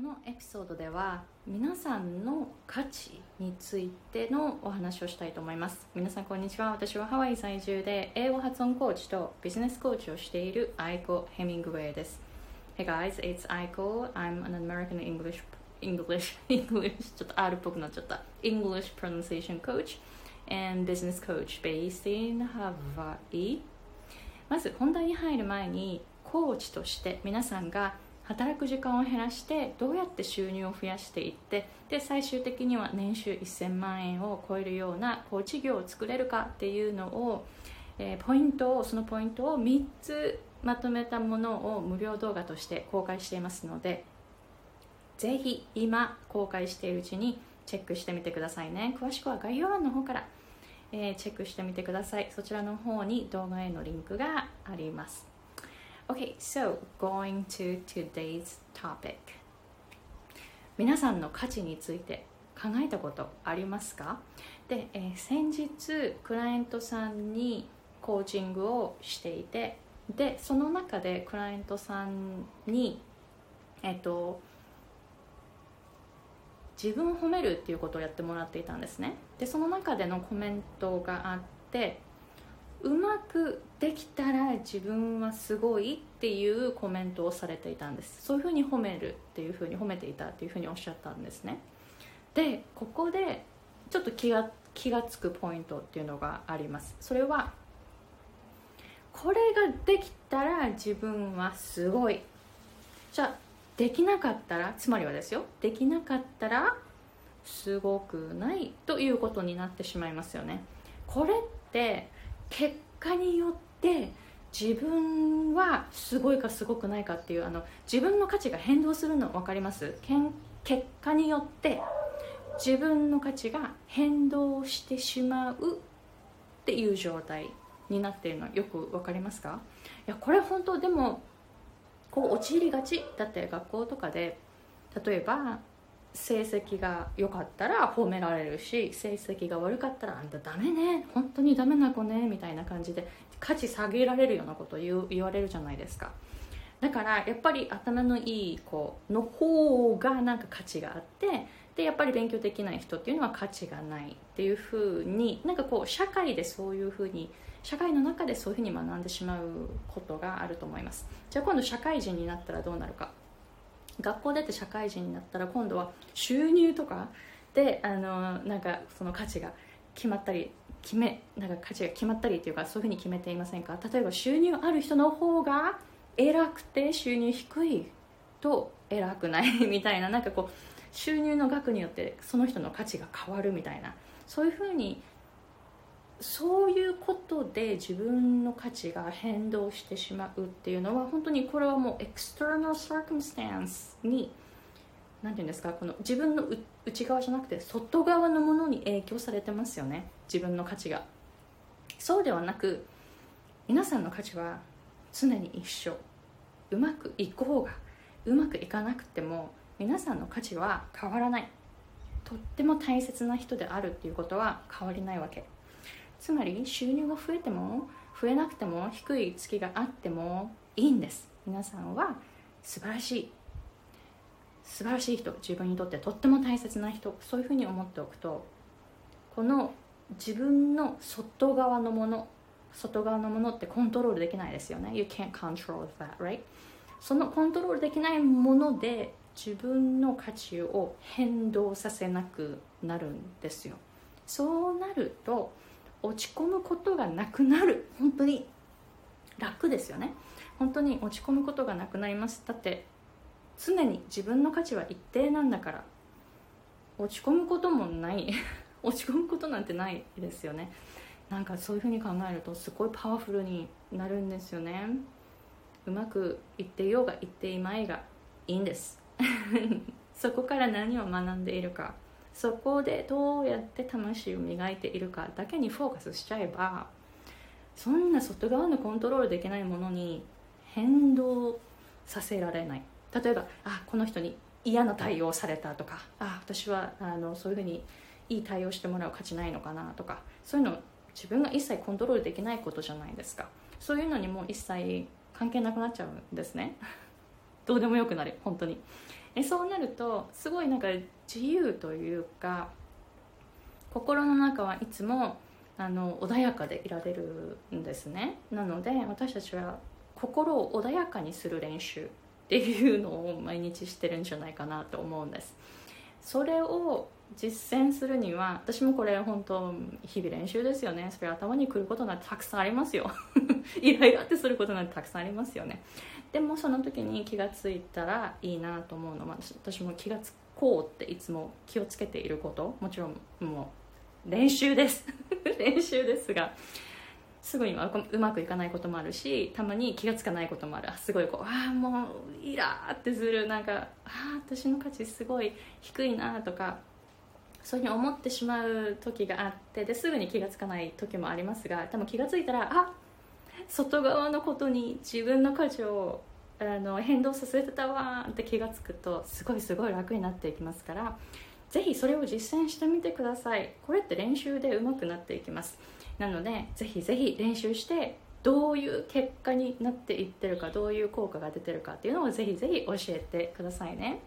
このエピソードでは皆さんの価値についてのお話をしたいと思います。皆さんこんにちは。私はハワイ在住で英語発音コーチとビジネスコーチをしているアイコ・ヘミングウェイです。Hey guys, it's Aiko. I'm an American English English English ちょっと R っぽくなっちゃった。English pronunciation coach and business coach based in Hawaii. まず本題に入る前にコーチとして皆さんが働く時間を減らしてどうやって収入を増やしていってで最終的には年収1000万円を超えるようなコーチ業を作れるかっていうのを、えー、ポイントをそのポイントを3つまとめたものを無料動画として公開していますのでぜひ今公開しているうちにチェックしてみてくださいね。詳しくは概要欄の方から、えー、チェックしてみてください。そちらの方に動画へのリンクがあります。Okay, so going to today's topic. 皆さんの価値について考えたことありますか？で、えー、先日クライアントさんにコーチングをしていてでその中でクライアントさんにえっと自分を褒めるっていうことをやってもらっていたんですね。でその中でのコメントがあってうまくできたら自分はすごいっていうコメントをされていたんです。そういうふうに褒めるっていうふうに褒めていたっていうふうにおっしゃったんですね。でここでちょっと気が気が付くポイントっていうのがあります。それはこれができたら自分はすごい。じゃあできなかったらつまりはですよできなかったらすごくないということになってしまいますよね。これって結果によって自分はすごいかすごくないかっていうあの自分の価値が変動するの分かります？結果によって自分の価値が変動してしまうっていう状態になっているのよく分かりますか？いやこれ本当でもこう陥りがちだって学校とかで。例えば成績が良かったら褒められるし成績が悪かったら「あんたダメね本当にダメな子ね」みたいな感じで価値下げられるようなことを言言われるじゃないですか。だからやっぱり頭のいい子の方がなんか価値があってでやっぱり勉強できない人っていうのは価値がないっていうふうになんかこう社会でそういうふうに社会の中でそういうふうに学んでしまうことがあると思います。じゃあ今度社会人になったらどうなるか。学校出て社会人になったら今度は収入とかであのなんかその価値が決まったり決めなんか価値が決まったりっていうかそういうふうに決めていませんか？例えば収入ある人の方が偉くて収入低いと偉くないみたいななんかこう収入の額によってその人の価値が変わるみたいなそういうふうにそういうことで自分の価値が変動してしまうっていうのは本当にこれはもうエクスターナルサークムスタンスに何て言うんですかこの自分の内側じゃなくて外側のものに影響されてますよね。自分の価値が。そうではなく皆さんの価値は常に一緒。うまくいく方がうまくいかなくても皆さんの価値は変わらない。とっても大切な人であるっていうことは変わりないわけ。つまり収入が増えても増えなくても低い月があってもいいんです。皆さんは素晴らしい。素晴らしい人自分にとってとっても大切な人そういうふうに思っておくとこの自分の外側のもの外側のものってコントロールできないですよね。You can't control that, right? そのコントロールできないもので自分の価値を変動させなくなるんですよ。そうなると落ち込むことがなくなる。本当に。楽ですよね。本当に落ち込むことがなくなります。だって常に自分の価値は一定なんだから落ち込むこともない。落ち込むことなんてないですよね。なんかそういうふうに考えるとすごいパワフルになるんですよね。うまくいっていようがいっていまいがいいんです。そこから何を学んでいるかそこでどうやって魂を磨いているかだけにフォーカスしちゃえばそんな外側のコントロールできないものに変動させられない。例えばあこの人に嫌な対応されたとかあ私はあのそういうふうにいい対応してもらう価値ないのかなとかそういうの自分が一切コントロールできないことじゃないですか。そういうのにも一切関係なくなっちゃうんですね。どうでもよくなる本当に。えそうなるとすごいなんか自由というか心の中はいつもあの穏やかでいられるんですね。なので私たちは心を穏やかにする練習っていうのを毎日してるんじゃないかなと思うんです。それを実践するには私もこれ本当日々練習ですよね。それ頭にくることがたくさんありますよ。イライラってすることなんてたくさんありますよね。でもその時に気がついたらいいなと思うのは私も気がつこうっていつも気をつけていること。もちろんもう練習です。練習ですがすぐにはうまくいかないこともあるしたまに気がつかないこともある。すごいこうああもうイラーってする。なんかああ私の価値すごい低いなとかそういうふうに思ってしまう時があってですぐに気がつかない時もありますがでも気がついたらあ外側のことに自分の価値をあの変動させてたわって気がつくとすごいすごい楽になっていきますからぜひそれを実践してみてください。これって練習で上手くなっていきます。なのでぜひぜひ練習してどういう結果になっていってるかどういう効果が出てるかっていうのをぜひぜひ教えてくださいね。